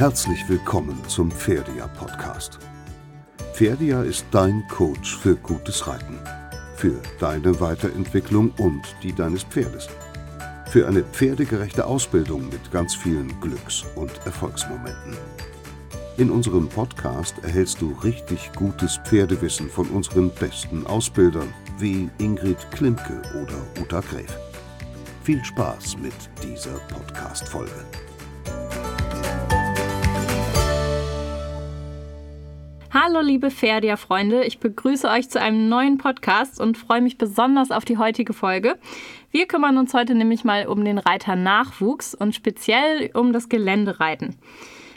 Herzlich willkommen zum Pferdia Podcast. Pferdia ist dein Coach für gutes Reiten, für deine Weiterentwicklung und die deines Pferdes, für eine pferdegerechte Ausbildung mit ganz vielen Glücks- und Erfolgsmomenten. In unserem Podcast erhältst du richtig gutes Pferdewissen von unseren besten Ausbildern wie Ingrid Klimke oder Uta Gräf. Viel Spaß mit dieser Podcast-Folge. Hallo liebe Ferdia-Freunde, ich begrüße euch zu einem neuen Podcast und freue mich besonders auf die heutige Folge. Wir kümmern uns heute nämlich mal um den Reiternachwuchs und speziell um das Geländereiten.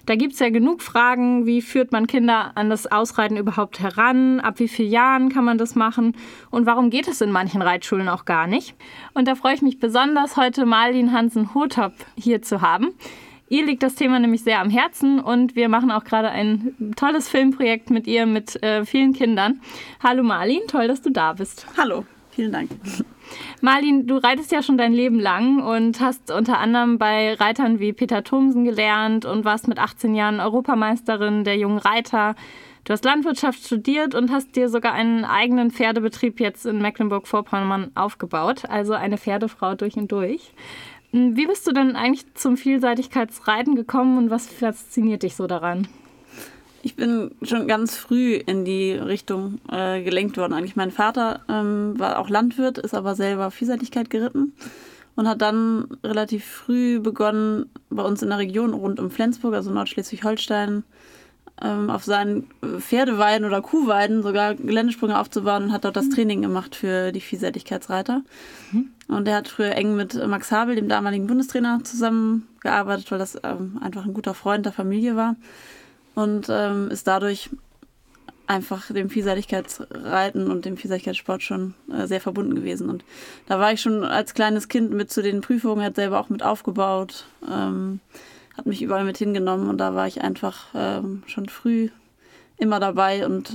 Da gibt es ja genug Fragen, wie führt man Kinder an das Ausreiten überhaupt heran, ab wie vielen Jahren kann man das machen und warum geht es in manchen Reitschulen auch gar nicht. Und da freue ich mich besonders, heute Marlin Hansen-Hotop hier zu haben. Ihr liegt das Thema nämlich sehr am Herzen und wir machen auch gerade ein tolles Filmprojekt mit ihr, mit äh, vielen Kindern. Hallo Marlin, toll, dass du da bist. Hallo, vielen Dank. Marlin, du reitest ja schon dein Leben lang und hast unter anderem bei Reitern wie Peter Thomsen gelernt und warst mit 18 Jahren Europameisterin der jungen Reiter. Du hast Landwirtschaft studiert und hast dir sogar einen eigenen Pferdebetrieb jetzt in Mecklenburg-Vorpommern aufgebaut, also eine Pferdefrau durch und durch. Wie bist du denn eigentlich zum Vielseitigkeitsreiten gekommen und was fasziniert dich so daran? Ich bin schon ganz früh in die Richtung äh, gelenkt worden. Eigentlich mein Vater ähm, war auch Landwirt, ist aber selber Vielseitigkeit geritten und hat dann relativ früh begonnen, bei uns in der Region rund um Flensburg, also Nordschleswig-Holstein, ähm, auf seinen Pferdeweiden oder Kuhweiden sogar Geländesprünge aufzubauen und hat dort das mhm. Training gemacht für die Vielseitigkeitsreiter. Mhm. Und er hat früher eng mit Max Habel, dem damaligen Bundestrainer, zusammengearbeitet, weil das ähm, einfach ein guter Freund der Familie war. Und ähm, ist dadurch einfach dem Vielseitigkeitsreiten und dem Vielseitigkeitssport schon äh, sehr verbunden gewesen. Und da war ich schon als kleines Kind mit zu den Prüfungen, hat selber auch mit aufgebaut. Ähm, hat mich überall mit hingenommen und da war ich einfach ähm, schon früh immer dabei und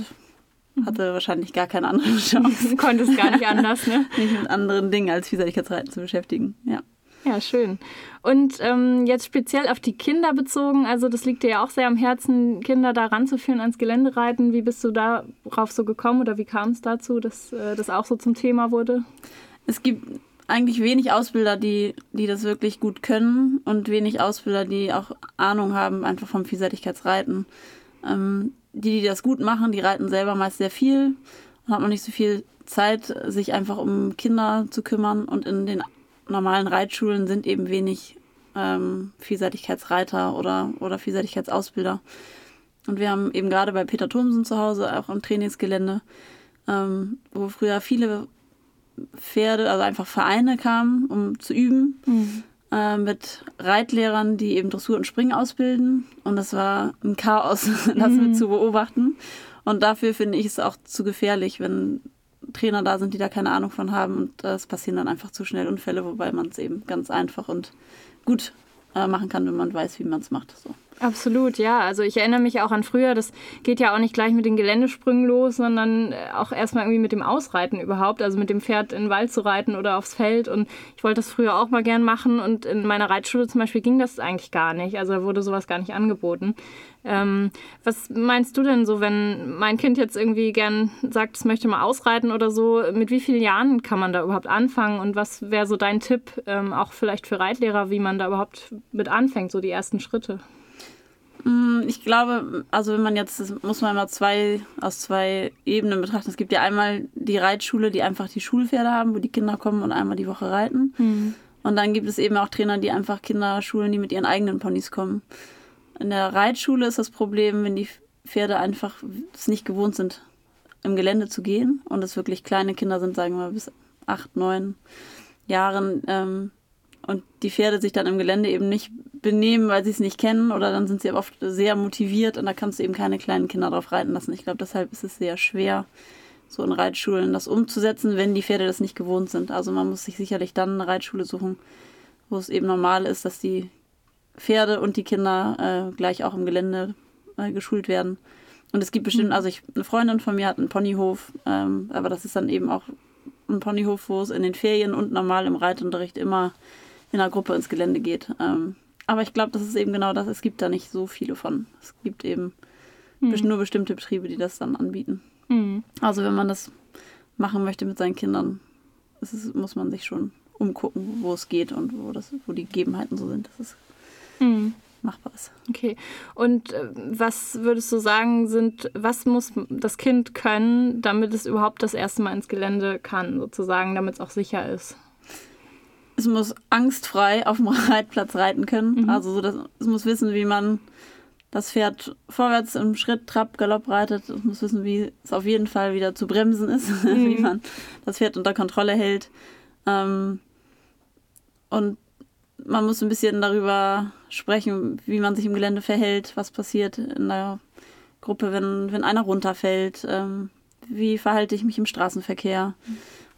mhm. hatte wahrscheinlich gar keine andere Chance. Konntest gar nicht anders, ne? Mich mit anderen Dingen als Vielseitigkeitsreiten zu beschäftigen, ja. Ja, schön. Und ähm, jetzt speziell auf die Kinder bezogen, also das liegt dir ja auch sehr am Herzen, Kinder da ranzuführen ans Geländereiten. Wie bist du darauf so gekommen oder wie kam es dazu, dass äh, das auch so zum Thema wurde? Es gibt eigentlich wenig Ausbilder, die, die das wirklich gut können und wenig Ausbilder, die auch Ahnung haben, einfach vom Vielseitigkeitsreiten. Ähm, die, die das gut machen, die reiten selber meist sehr viel und haben noch nicht so viel Zeit, sich einfach um Kinder zu kümmern. Und in den normalen Reitschulen sind eben wenig ähm, Vielseitigkeitsreiter oder, oder Vielseitigkeitsausbilder. Und wir haben eben gerade bei Peter Thomsen zu Hause auch ein Trainingsgelände, ähm, wo früher viele Pferde, also einfach Vereine kamen, um zu üben. Mhm. Äh, mit Reitlehrern, die eben Dressur und Springen ausbilden. Und das war ein Chaos, das mhm. mit zu beobachten. Und dafür finde ich es auch zu gefährlich, wenn Trainer da sind, die da keine Ahnung von haben. Und es passieren dann einfach zu schnell Unfälle, wobei man es eben ganz einfach und gut äh, machen kann, wenn man weiß, wie man es macht. So. Absolut, ja. Also ich erinnere mich auch an früher, das geht ja auch nicht gleich mit den Geländesprüngen los, sondern äh, auch erstmal irgendwie mit dem Ausreiten überhaupt, also mit dem Pferd in den Wald zu reiten oder aufs Feld. Und ich wollte das früher auch mal gern machen und in meiner Reitschule zum Beispiel ging das eigentlich gar nicht. Also da wurde sowas gar nicht angeboten. Ähm, was meinst du denn so, wenn mein Kind jetzt irgendwie gern sagt, es möchte mal ausreiten oder so, mit wie vielen Jahren kann man da überhaupt anfangen und was wäre so dein Tipp, ähm, auch vielleicht für Reitlehrer, wie man da überhaupt mit anfängt, so die ersten Schritte? Mm, ich glaube, also wenn man jetzt, das muss man immer zwei, aus zwei Ebenen betrachten. Es gibt ja einmal die Reitschule, die einfach die Schulpferde haben, wo die Kinder kommen und einmal die Woche reiten. Mhm. Und dann gibt es eben auch Trainer, die einfach Kinder schulen, die mit ihren eigenen Ponys kommen. In der Reitschule ist das Problem, wenn die Pferde einfach es nicht gewohnt sind, im Gelände zu gehen und es wirklich kleine Kinder sind, sagen wir mal bis acht, neun Jahren, ähm, und die Pferde sich dann im Gelände eben nicht benehmen, weil sie es nicht kennen oder dann sind sie oft sehr motiviert und da kannst du eben keine kleinen Kinder drauf reiten lassen. Ich glaube, deshalb ist es sehr schwer, so in Reitschulen das umzusetzen, wenn die Pferde das nicht gewohnt sind. Also man muss sich sicherlich dann eine Reitschule suchen, wo es eben normal ist, dass die Pferde und die Kinder äh, gleich auch im Gelände äh, geschult werden. Und es gibt bestimmt, mhm. also ich, eine Freundin von mir hat einen Ponyhof, ähm, aber das ist dann eben auch ein Ponyhof, wo es in den Ferien und normal im Reitunterricht immer in einer Gruppe ins Gelände geht. Ähm, aber ich glaube, das ist eben genau das. Es gibt da nicht so viele von. Es gibt eben Hm. best- nur bestimmte Betriebe, die das dann anbieten. Mhm. Also wenn man das machen möchte mit seinen Kindern, ist muss man sich schon umgucken, wo es geht und wo, das, wo die Gegebenheiten so sind, dass es Mhm. machbar ist. Okay. Und äh, was würdest du sagen, sind, was muss das Kind können, damit es überhaupt das erste Mal ins Gelände kann, sozusagen, damit es auch sicher ist? Es muss angstfrei auf dem Reitplatz reiten können. Mhm. Also so, dass, es muss wissen, wie man das Pferd vorwärts im Schritt, Trab, Galopp reitet. Es muss wissen, wie es auf jeden Fall wieder zu bremsen ist, wie Mhm. man das Pferd unter Kontrolle hält. Ähm, und man muss ein bisschen darüber sprechen, wie man sich im Gelände verhält, was passiert in der Gruppe, wenn, wenn einer runterfällt, ähm, wie verhalte ich mich im Straßenverkehr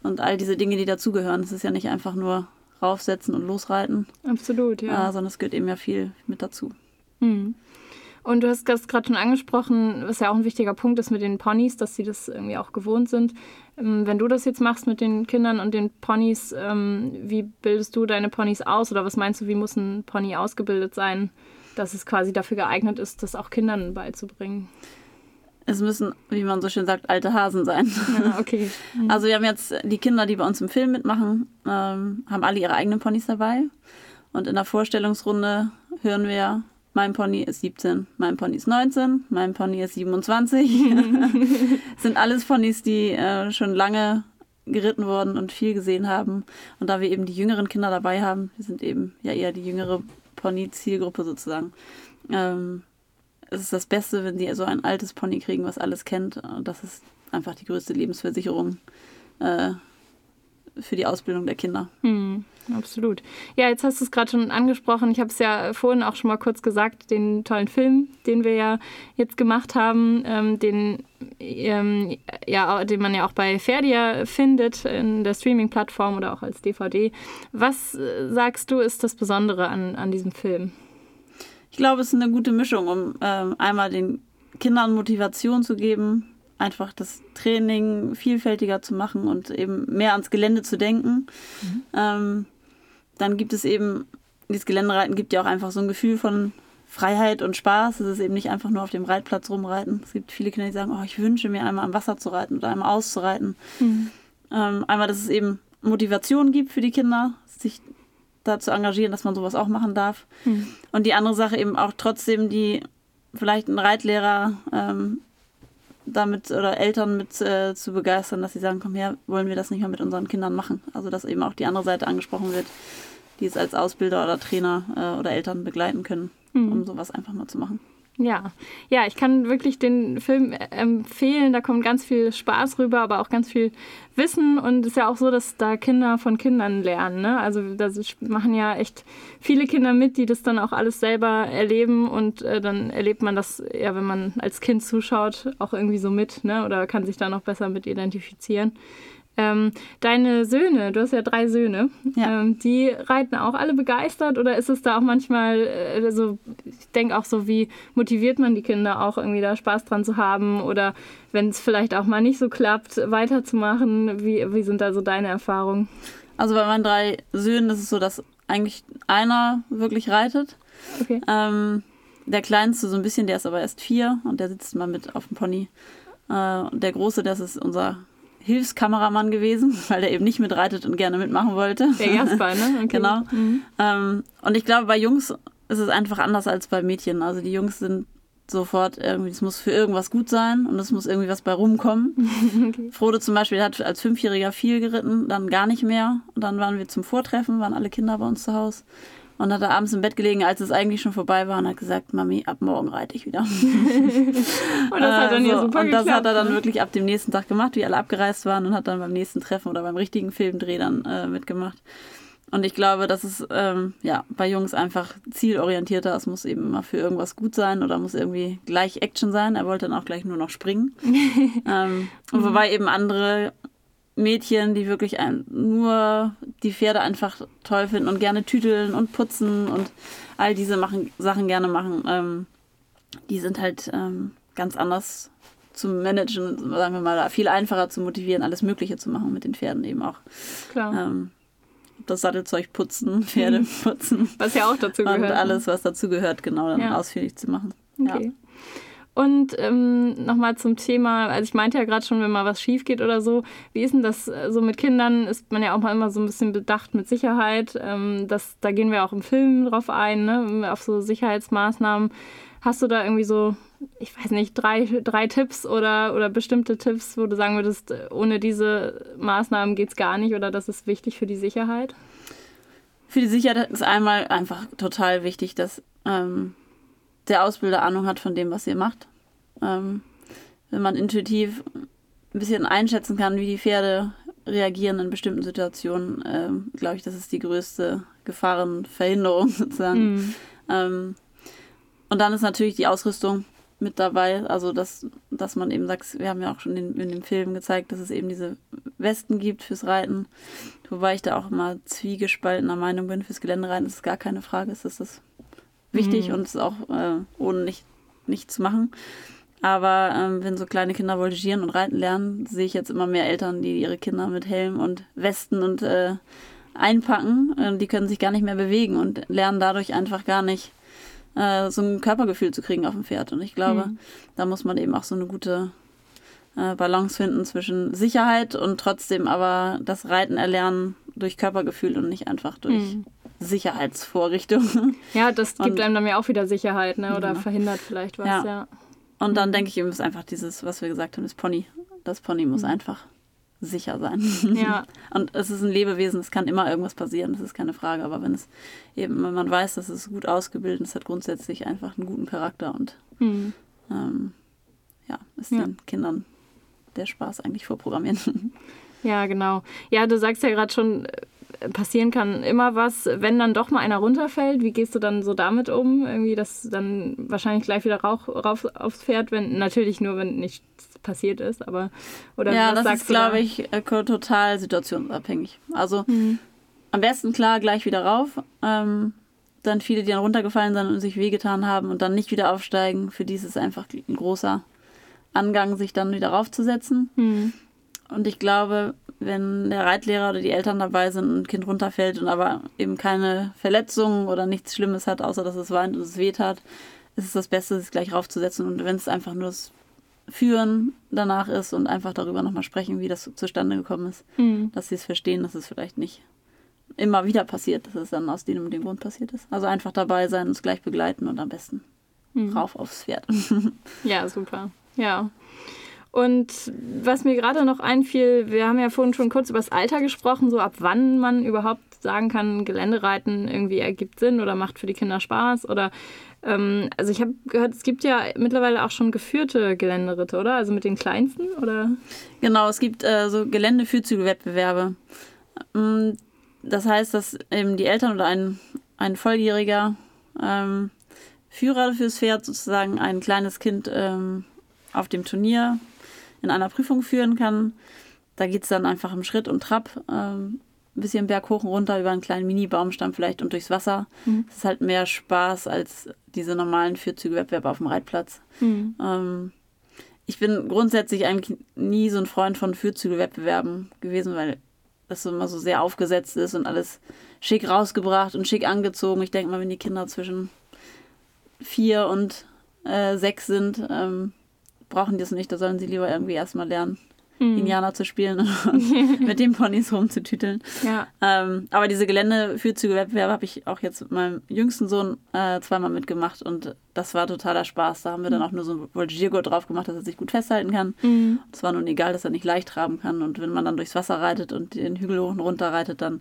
und all diese Dinge, die dazugehören. Es ist ja nicht einfach nur raufsetzen und losreiten, Absolut, ja. äh, sondern es gehört eben ja viel mit dazu. Hm. Und du hast das gerade schon angesprochen, was ja auch ein wichtiger Punkt ist mit den Ponys, dass sie das irgendwie auch gewohnt sind. Ähm, Wenn du das jetzt machst mit den Kindern und den Ponys, ähm, wie bildest du deine Ponys aus oder was meinst du, wie muss ein Pony ausgebildet sein, dass es quasi dafür geeignet ist, das auch Kindern beizubringen? Es müssen, wie man so schön sagt, alte Hasen sein. Ja, okay. Also wir haben jetzt die Kinder, die bei uns im Film mitmachen, ähm, haben alle ihre eigenen Ponys dabei. Und in der Vorstellungsrunde hören wir, mein Pony ist 17, mein Pony ist 19, mein Pony ist 27. sind alles Ponys, die äh, schon lange geritten wurden und viel gesehen haben. Und da wir eben die jüngeren Kinder dabei haben, wir sind eben ja eher die jüngere Pony-Zielgruppe sozusagen, ähm, es ist das Beste, wenn sie so ein altes Pony kriegen, was alles kennt. Das ist einfach die größte Lebensversicherung äh, für die Ausbildung der Kinder. Hm, absolut. Ja, jetzt hast du es gerade schon angesprochen. Ich habe es ja vorhin auch schon mal kurz gesagt, den tollen Film, den wir ja jetzt gemacht haben, ähm, den, ähm, ja, den man ja auch bei Ferdia findet, in der Streaming-Plattform oder auch als DVD. Was äh, sagst du, ist das Besondere an, an diesem Film? Ich glaube, es ist eine gute Mischung, um ähm, einmal den Kindern Motivation zu geben, einfach das Training vielfältiger zu machen und eben mehr ans Gelände zu denken. Ähm, dann gibt es eben, dieses Geländereiten gibt ja auch einfach so ein Gefühl von Freiheit und Spaß. Es ist eben nicht einfach nur auf dem Reitplatz rumreiten. Es gibt viele Kinder, die sagen, oh, ich wünsche mir einmal am Wasser zu reiten oder einmal auszureiten. Ähm, einmal, dass es eben Motivation gibt für die Kinder, sich da zu engagieren, dass man sowas auch machen darf. Und die andere Sache eben auch trotzdem die vielleicht einen Reitlehrer ähm, damit oder Eltern mit äh, zu begeistern, dass sie sagen, komm her, wollen wir das nicht mal mit unseren Kindern machen. Also dass eben auch die andere Seite angesprochen wird, die es als Ausbilder oder Trainer äh, oder Eltern begleiten können, um sowas einfach mal zu machen. Ja, ja, ich kann wirklich den Film empfehlen. Da kommt ganz viel Spaß rüber, aber auch ganz viel Wissen. Und es ist ja auch so, dass da Kinder von Kindern lernen. Ne? Also da machen ja echt viele Kinder mit, die das dann auch alles selber erleben. Und äh, dann erlebt man das, ja, wenn man als Kind zuschaut, auch irgendwie so mit, ne? Oder kann sich da noch besser mit identifizieren. Ähm, deine Söhne, du hast ja drei Söhne, Ja. ähm, die reiten auch alle begeistert oder ist es da auch manchmal äh, so, ich denke auch so, wie motiviert man die Kinder auch irgendwie da Spaß dran zu haben oder wenn es vielleicht auch mal nicht so klappt, weiterzumachen, wie, wie sind da so deine Erfahrungen? Also bei meinen drei Söhnen ist es so, dass eigentlich einer wirklich reitet. Okay. Ähm, der kleinste so ein bisschen, der ist aber erst vier und der sitzt mal mit auf dem Pony. Äh, der große, das ist unser Hilfskameramann gewesen, weil der eben nicht mitreitet und gerne mitmachen wollte. Der Jasper, ne? Okay. Genau. Mhm. Ähm, und ich glaube, bei Jungs ist es einfach anders als bei Mädchen. Also die Jungs sind sofort irgendwie, es muss für irgendwas gut sein und es muss irgendwie was bei rumkommen. Okay. Frodo zum Beispiel hat als Fünfjähriger viel geritten, dann gar nicht mehr. Und dann waren wir zum Vortreffen, waren alle Kinder bei uns zu Hause. Und hat er abends im Bett gelegen, als es eigentlich schon vorbei war und hat gesagt, Mami, ab morgen reite ich wieder. Und das hat dann ja so. super Und das geklappt. hat er dann ne? wirklich ab dem nächsten Tag gemacht, wie alle abgereist waren und hat dann beim nächsten Treffen oder beim richtigen Filmdreh dann äh, mitgemacht. Und ich glaube, das ist ähm, ja bei Jungs einfach zielorientierter. Es muss eben immer für irgendwas gut sein oder muss irgendwie gleich Action sein. Er wollte dann auch gleich nur noch springen. ähm, und wobei eben andere Mädchen, die wirklich ein, nur die Pferde einfach toll finden und gerne tüteln und putzen und all diese machen, Sachen gerne machen, ähm, die sind halt ähm, ganz anders zu managen, sagen wir mal, viel einfacher zu motivieren, alles Mögliche zu machen mit den Pferden eben auch. Klar. Ähm, das Sattelzeug putzen, Pferde mhm. putzen. Was ja auch dazu gehört. Und ne? alles, was dazu gehört, genau, dann ja. ausführlich zu machen. Okay. Ja. Und ähm, nochmal zum Thema, also ich meinte ja gerade schon, wenn mal was schief geht oder so, wie ist denn das äh, so mit Kindern? Ist man ja auch mal immer so ein bisschen bedacht mit Sicherheit. Ähm, das, da gehen wir auch im Film drauf ein, ne? auf so Sicherheitsmaßnahmen. Hast du da irgendwie so, ich weiß nicht, drei, drei Tipps oder, oder bestimmte Tipps, wo du sagen würdest, ohne diese Maßnahmen geht es gar nicht oder das ist wichtig für die Sicherheit? Für die Sicherheit ist einmal einfach total wichtig, dass ähm, der Ausbilder Ahnung hat von dem, was ihr macht. Ähm, wenn man intuitiv ein bisschen einschätzen kann, wie die Pferde reagieren in bestimmten Situationen, ähm, glaube ich, das ist die größte Gefahrenverhinderung sozusagen. Mhm. Ähm, und dann ist natürlich die Ausrüstung mit dabei, also dass, dass man eben sagt, wir haben ja auch schon in, in dem Film gezeigt, dass es eben diese Westen gibt fürs Reiten, wobei ich da auch immer zwiegespaltener Meinung bin, fürs Geländereiten ist gar keine Frage, ist das wichtig mhm. und ist auch äh, ohne nicht, nichts machen. Aber ähm, wenn so kleine Kinder voltigieren und reiten lernen, sehe ich jetzt immer mehr Eltern, die ihre Kinder mit Helm und Westen und äh, einpacken. Äh, die können sich gar nicht mehr bewegen und lernen dadurch einfach gar nicht äh, so ein Körpergefühl zu kriegen auf dem Pferd. Und ich glaube, mhm. da muss man eben auch so eine gute äh, Balance finden zwischen Sicherheit und trotzdem aber das Reiten erlernen durch Körpergefühl und nicht einfach durch mhm. Sicherheitsvorrichtungen. Ja, das gibt und, einem dann ja auch wieder Sicherheit, ne? Oder ja. verhindert vielleicht was, ja. ja. Und dann denke ich eben, ist einfach dieses, was wir gesagt haben, das Pony. Das Pony muss mhm. einfach sicher sein. Ja. Und es ist ein Lebewesen, es kann immer irgendwas passieren, das ist keine Frage. Aber wenn es eben, wenn man weiß, dass es gut ausgebildet ist, hat grundsätzlich einfach einen guten Charakter und mhm. ähm, ja, ist ja. den Kindern der Spaß eigentlich vorprogrammieren. Ja, genau. Ja, du sagst ja gerade schon, passieren kann immer was, wenn dann doch mal einer runterfällt. Wie gehst du dann so damit um? Irgendwie, dass dann wahrscheinlich gleich wieder Rauch rauf aufs Pferd, wenn natürlich nur, wenn nichts passiert ist, aber oder ja, das ist, glaube ich, äh, total situationsabhängig. Also mhm. am besten klar gleich wieder rauf. Ähm, dann viele, die dann runtergefallen sind und sich wehgetan haben und dann nicht wieder aufsteigen. Für die ist es einfach ein großer Angang, sich dann wieder raufzusetzen. Mhm. Und ich glaube, wenn der Reitlehrer oder die Eltern dabei sind und ein Kind runterfällt und aber eben keine Verletzungen oder nichts Schlimmes hat, außer dass es weint und es weht hat, ist es das Beste, sich gleich raufzusetzen. Und wenn es einfach nur das Führen danach ist und einfach darüber nochmal sprechen, wie das zustande gekommen ist, mhm. dass sie es verstehen, dass es vielleicht nicht immer wieder passiert, dass es dann aus dem und dem Grund passiert ist. Also einfach dabei sein, uns gleich begleiten und am besten mhm. rauf aufs Pferd. ja, super. Ja. Und was mir gerade noch einfiel, wir haben ja vorhin schon kurz über das Alter gesprochen, so ab wann man überhaupt sagen kann, Geländereiten irgendwie ergibt Sinn oder macht für die Kinder Spaß oder ähm, also ich habe gehört, es gibt ja mittlerweile auch schon geführte Geländeritte, oder? Also mit den kleinsten, oder? Genau, es gibt äh, so Geländeführzüge-Wettbewerbe. Ähm, das heißt, dass eben die Eltern oder ein, ein volljähriger ähm, Führer fürs Pferd sozusagen ein kleines Kind ähm, auf dem Turnier in einer Prüfung führen kann. Da geht es dann einfach im Schritt und Trab ähm, ein bisschen Berg hoch und runter über einen kleinen Mini-Baumstamm vielleicht und durchs Wasser. Mhm. Das ist halt mehr Spaß als diese normalen Vierzüge-Wettbewerbe auf dem Reitplatz. Mhm. Ähm, ich bin grundsätzlich eigentlich nie so ein Freund von Vierzüge-Wettbewerben gewesen, weil das immer so sehr aufgesetzt ist und alles schick rausgebracht und schick angezogen. Ich denke mal, wenn die Kinder zwischen vier und äh, sechs sind, ähm, brauchen die das nicht. Da sollen sie lieber irgendwie erstmal lernen, hm. Indianer zu spielen und mit den Ponys rumzutüteln. Ja. Ähm, aber diese Geländeführzüge-Wettbewerbe habe ich auch jetzt mit meinem jüngsten Sohn äh, zweimal mitgemacht und das war totaler Spaß. Da haben wir dann hm. auch nur so ein Voltigiergurt drauf gemacht, dass er sich gut festhalten kann. Mhm. Es war nun egal, dass er nicht leicht traben kann und wenn man dann durchs Wasser reitet und den Hügel hoch und runter reitet, dann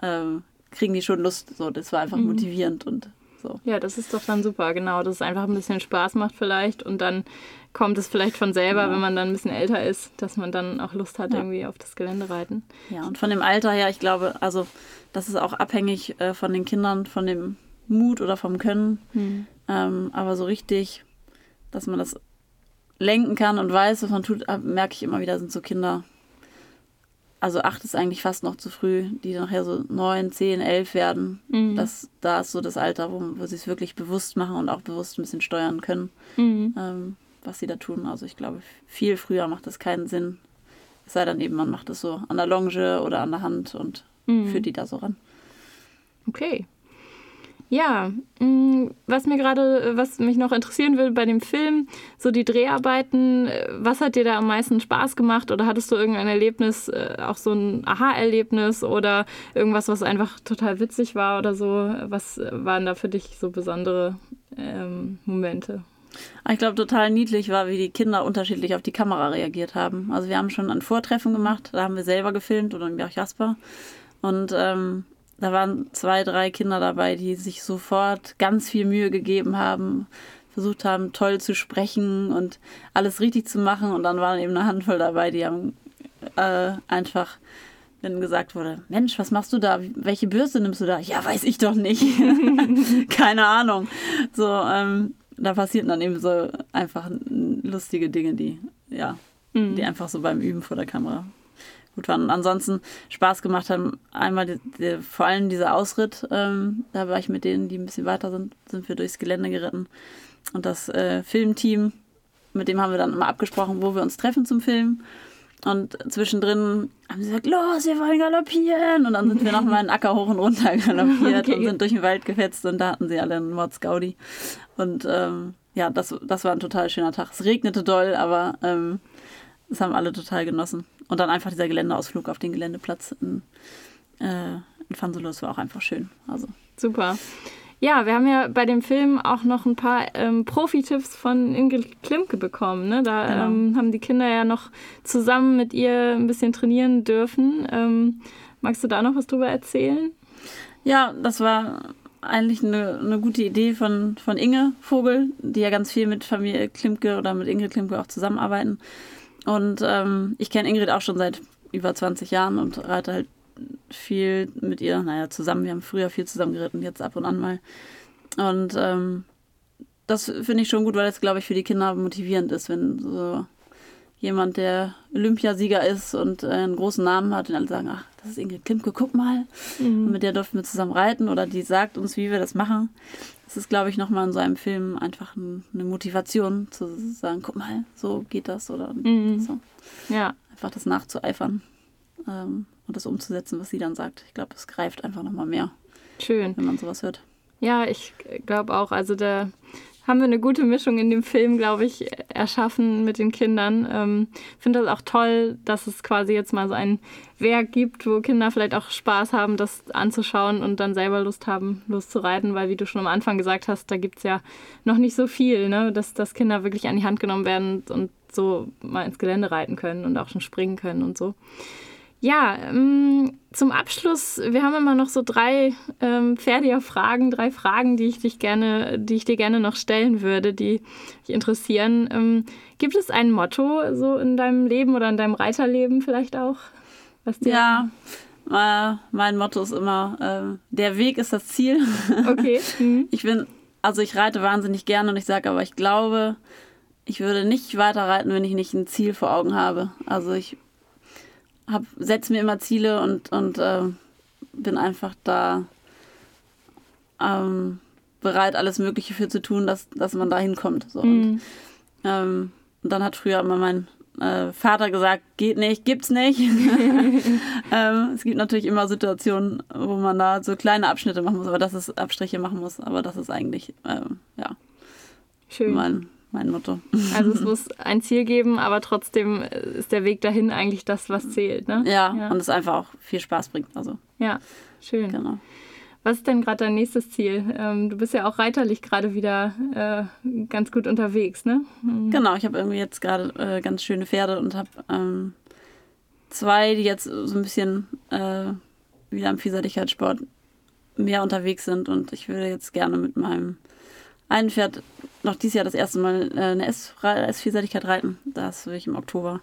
äh, kriegen die schon Lust. So, das war einfach mhm. motivierend und so. Ja, das ist doch dann super, genau. Dass es einfach ein bisschen Spaß macht vielleicht und dann kommt es vielleicht von selber, ja. wenn man dann ein bisschen älter ist, dass man dann auch Lust hat, ja. irgendwie auf das Gelände reiten. Ja, und von dem Alter her, ich glaube, also das ist auch abhängig äh, von den Kindern, von dem Mut oder vom Können. Hm. Ähm, aber so richtig, dass man das lenken kann und weiß, was man tut, merke ich immer wieder, sind so Kinder. Also acht ist eigentlich fast noch zu früh, die nachher so neun, zehn, elf werden. Mhm. Das, da ist so das Alter, wo, wo sie es wirklich bewusst machen und auch bewusst ein bisschen steuern können. Mhm. Ähm, was sie da tun. Also ich glaube, viel früher macht das keinen Sinn. Es sei dann eben, man macht es so an der Longe oder an der Hand und mhm. führt die da so ran. Okay. Ja, mm, was mir gerade, was mich noch interessieren würde bei dem Film, so die Dreharbeiten, äh, was hat dir da am meisten Spaß gemacht oder hattest du irgendein Erlebnis, äh, auch so ein Aha-Erlebnis oder irgendwas, was einfach total witzig war oder so? Was waren da für dich so besondere ähm, Momente? Ah, ich glaube, total niedlich war, wie die Kinder unterschiedlich auf die Kamera reagiert haben. Also wir haben schon ein Vortreffen gemacht, da haben wir selber gefilmt oder auch Jasper. Und ähm, da waren zwei, drei Kinder dabei, die sich sofort ganz viel Mühe gegeben haben, versucht haben, toll zu sprechen und alles richtig zu machen. Und dann waren eben eine Handvoll dabei, die haben äh, einfach, wenn gesagt wurde, Mensch, was machst du da? Welche Bürste nimmst du da? Ja, weiß ich doch nicht. Keine Ahnung. So, ähm, da passierten dann eben so einfach lustige Dinge, die, ja, mhm. die einfach so beim Üben vor der Kamera gut waren. Und ansonsten Spaß gemacht haben, einmal die, die, vor allem dieser Ausritt, ähm, da war ich mit denen, die ein bisschen weiter sind, sind wir durchs Gelände geritten. Und das äh, Filmteam, mit dem haben wir dann immer abgesprochen, wo wir uns treffen zum Film. Und zwischendrin haben sie gesagt, los, wir wollen galoppieren. Und dann sind wir nochmal einen Acker hoch und runter galoppiert okay. und sind durch den Wald gefetzt und da hatten sie alle einen Mordsgaudi. Und ähm, ja, das, das war ein total schöner Tag. Es regnete doll, aber ähm, das haben alle total genossen. Und dann einfach dieser Geländeausflug auf den Geländeplatz in, äh, in Fanselos war auch einfach schön. Also. Super. Ja, wir haben ja bei dem Film auch noch ein paar ähm, Profi-Tipps von Ingrid Klimke bekommen. Ne? Da genau. ähm, haben die Kinder ja noch zusammen mit ihr ein bisschen trainieren dürfen. Ähm, magst du da noch was drüber erzählen? Ja, das war eigentlich eine, eine gute Idee von, von Inge Vogel, die ja ganz viel mit Familie Klimke oder mit Ingrid Klimke auch zusammenarbeiten. Und ähm, ich kenne Ingrid auch schon seit über 20 Jahren und reite halt viel mit ihr, naja, zusammen. Wir haben früher viel zusammen geritten, jetzt ab und an mal. Und ähm, das finde ich schon gut, weil das, glaube ich, für die Kinder motivierend ist, wenn so jemand, der Olympiasieger ist und äh, einen großen Namen hat und alle sagen, ach, das ist Ingrid Klimke, guck mal. Mhm. Und mit der durften wir zusammen reiten oder die sagt uns, wie wir das machen es ist, glaube ich, nochmal in so einem Film einfach eine Motivation zu sagen, guck mal, so geht das oder mhm. so. Ja. Einfach das nachzueifern ähm, und das umzusetzen, was sie dann sagt. Ich glaube, es greift einfach nochmal mehr. Schön. Wenn man sowas hört. Ja, ich glaube auch. Also der haben wir eine gute Mischung in dem Film, glaube ich, erschaffen mit den Kindern. Ähm, finde das auch toll, dass es quasi jetzt mal so ein Werk gibt, wo Kinder vielleicht auch Spaß haben, das anzuschauen und dann selber Lust haben, loszureiten, weil wie du schon am Anfang gesagt hast, da gibt es ja noch nicht so viel, ne? dass, dass Kinder wirklich an die Hand genommen werden und so mal ins Gelände reiten können und auch schon springen können und so. Ja, ähm, zum Abschluss, wir haben immer noch so drei ähm, Ferdia-Fragen, drei Fragen, die ich dich gerne, die ich dir gerne noch stellen würde, die dich interessieren. Ähm, gibt es ein Motto so in deinem Leben oder in deinem Reiterleben vielleicht auch? Was dir ja, äh, mein Motto ist immer, äh, der Weg ist das Ziel. Okay. Mhm. Ich bin, also ich reite wahnsinnig gerne und ich sage aber, ich glaube, ich würde nicht weiter reiten, wenn ich nicht ein Ziel vor Augen habe. Also ich setze mir immer Ziele und, und äh, bin einfach da ähm, bereit, alles Mögliche für zu tun, dass, dass man da hinkommt. So. Mhm. Und, ähm, und dann hat früher immer mein äh, Vater gesagt, geht nicht, gibt's nicht. ähm, es gibt natürlich immer Situationen, wo man da so kleine Abschnitte machen muss, aber das ist Abstriche machen muss, aber das ist eigentlich, ähm, ja, Schön. mein mein Motto. Also es muss ein Ziel geben, aber trotzdem ist der Weg dahin eigentlich das, was zählt. Ne? Ja, ja. und es einfach auch viel Spaß bringt. Also. Ja, schön. Genau. Was ist denn gerade dein nächstes Ziel? Ähm, du bist ja auch reiterlich gerade wieder äh, ganz gut unterwegs, ne? Mhm. Genau, ich habe irgendwie jetzt gerade äh, ganz schöne Pferde und habe ähm, zwei, die jetzt so ein bisschen äh, wieder im Vielseitigkeitssport mehr unterwegs sind und ich würde jetzt gerne mit meinem ein Pferd noch dieses Jahr das erste Mal äh, eine S-Vielseitigkeit reiten. Das will ich im Oktober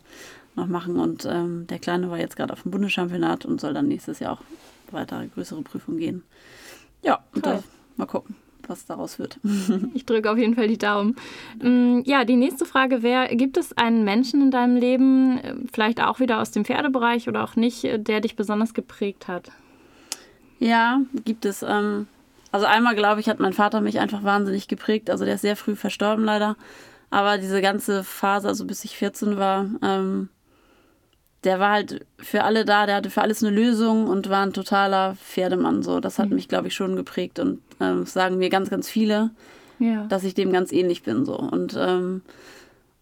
noch machen. Und ähm, der Kleine war jetzt gerade auf dem Bundeschampionat und soll dann nächstes Jahr auch weiter größere Prüfungen gehen. Ja, und da, mal gucken, was daraus wird. Ich drücke auf jeden Fall die Daumen. Mm, ja, die nächste Frage wäre, gibt es einen Menschen in deinem Leben, äh, vielleicht auch wieder aus dem Pferdebereich oder auch nicht, äh, der dich besonders geprägt hat? Ja, gibt es. Ähm, also einmal, glaube ich, hat mein Vater mich einfach wahnsinnig geprägt. Also der ist sehr früh verstorben leider. Aber diese ganze Phase, also bis ich 14 war, ähm, der war halt für alle da, der hatte für alles eine Lösung und war ein totaler Pferdemann. So, das hat mhm. mich, glaube ich, schon geprägt und ähm, sagen mir ganz, ganz viele, ja. dass ich dem ganz ähnlich bin. So und ähm,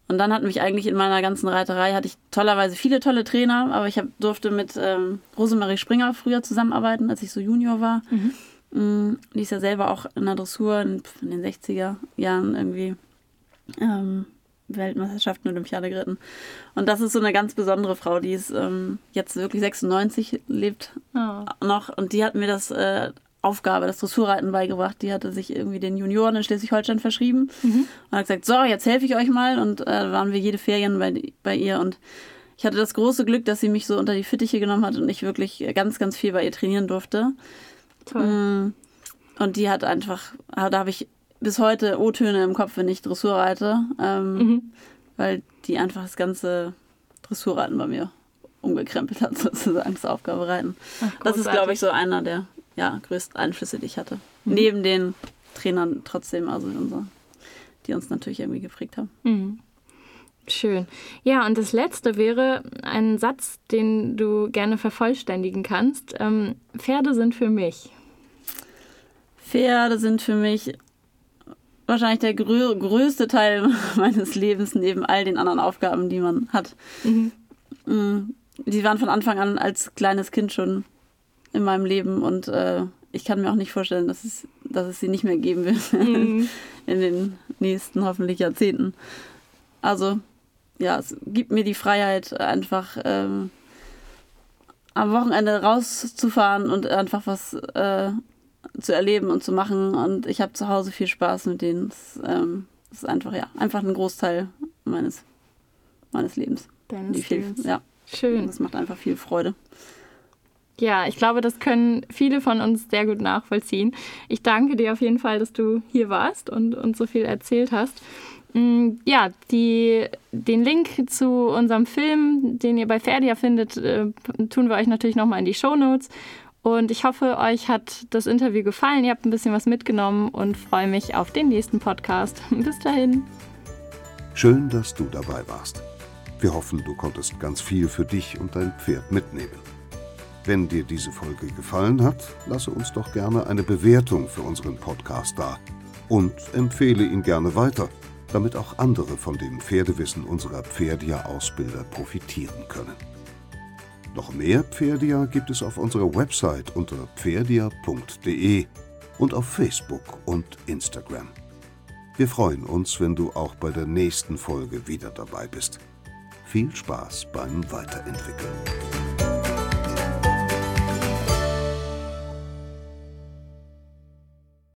und dann hat mich eigentlich in meiner ganzen Reiterei hatte ich tollerweise viele tolle Trainer, aber ich hab, durfte mit ähm, Rosemarie Springer früher zusammenarbeiten, als ich so Junior war. Mhm. Mm, die ist ja selber auch in der Dressur in, in den 60er Jahren irgendwie ähm, Weltmeisterschaften und Olympiade geritten. Und das ist so eine ganz besondere Frau, die ist ähm, jetzt wirklich 96, lebt oh. noch und die hat mir das äh, Aufgabe, das Dressurreiten beigebracht. Die hatte sich irgendwie den Junioren in Schleswig-Holstein verschrieben mhm. und hat gesagt, so, jetzt helfe ich euch mal. Und äh, waren wir jede Ferien bei, bei ihr und ich hatte das große Glück, dass sie mich so unter die Fittiche genommen hat und ich wirklich ganz, ganz viel bei ihr trainieren durfte. Toll. Mm. Und die hat einfach, da habe ich bis heute O-Töne im Kopf, wenn ich Dressur reite, ähm, mhm. weil die einfach das ganze Dressurreiten bei mir umgekrempelt hat, sozusagen das Aufgabereiten. Ach, das ist, glaube ich, so einer der ja, größten Einflüsse, die ich hatte. Mhm. Neben den Trainern trotzdem, also unser, die uns natürlich irgendwie geprägt haben. Mhm. Schön. Ja, und das letzte wäre ein Satz, den du gerne vervollständigen kannst. Ähm, Pferde sind für mich. Pferde sind für mich wahrscheinlich der grö größte Teil meines Lebens neben all den anderen Aufgaben, die man hat. Mhm. Mm, die waren von Anfang an als kleines Kind schon in meinem Leben und äh, ich kann mir auch nicht vorstellen, dass es, dass es sie nicht mehr geben wird mhm. in den nächsten hoffentlich Jahrzehnten. Also ja, es gibt mir die Freiheit, einfach ähm, am Wochenende rauszufahren und einfach was äh, zu erleben und zu machen. Und ich habe zu Hause viel Spaß mit denen. Das, ähm, ist einfach, ja, einfach ein Großteil meines, meines Lebens. Deines viel, Lebens. Ja. Schön. Das macht einfach viel Freude. Ja, ich glaube, das können viele von uns sehr gut nachvollziehen. Ich danke dir auf jeden Fall, dass du hier warst und uns so viel erzählt hast. Mm, ja, die, den Link zu unserem Film, den ihr bei Ferdia findet, äh, tun wir euch natürlich nochmal in die Show Notes. Und ich hoffe, euch hat das Interview gefallen. Ihr habt ein bisschen was mitgenommen und freue mich auf den nächsten Podcast. Bis dahin. Schön, dass du dabei warst. Wir hoffen, du konntest ganz viel für dich und dein Pferd mitnehmen. Wenn dir diese Folge gefallen hat, lasse uns doch gerne eine Bewertung für unseren Podcast da und empfehle ihn gerne weiter, damit auch andere von dem Pferdewissen unserer Pferdia-Ausbilder profitieren können. Noch mehr Pferdia gibt es auf unserer Website unter pferdia.de und auf Facebook und Instagram. Wir freuen uns, wenn du auch bei der nächsten Folge wieder dabei bist. Viel Spaß beim Weiterentwickeln.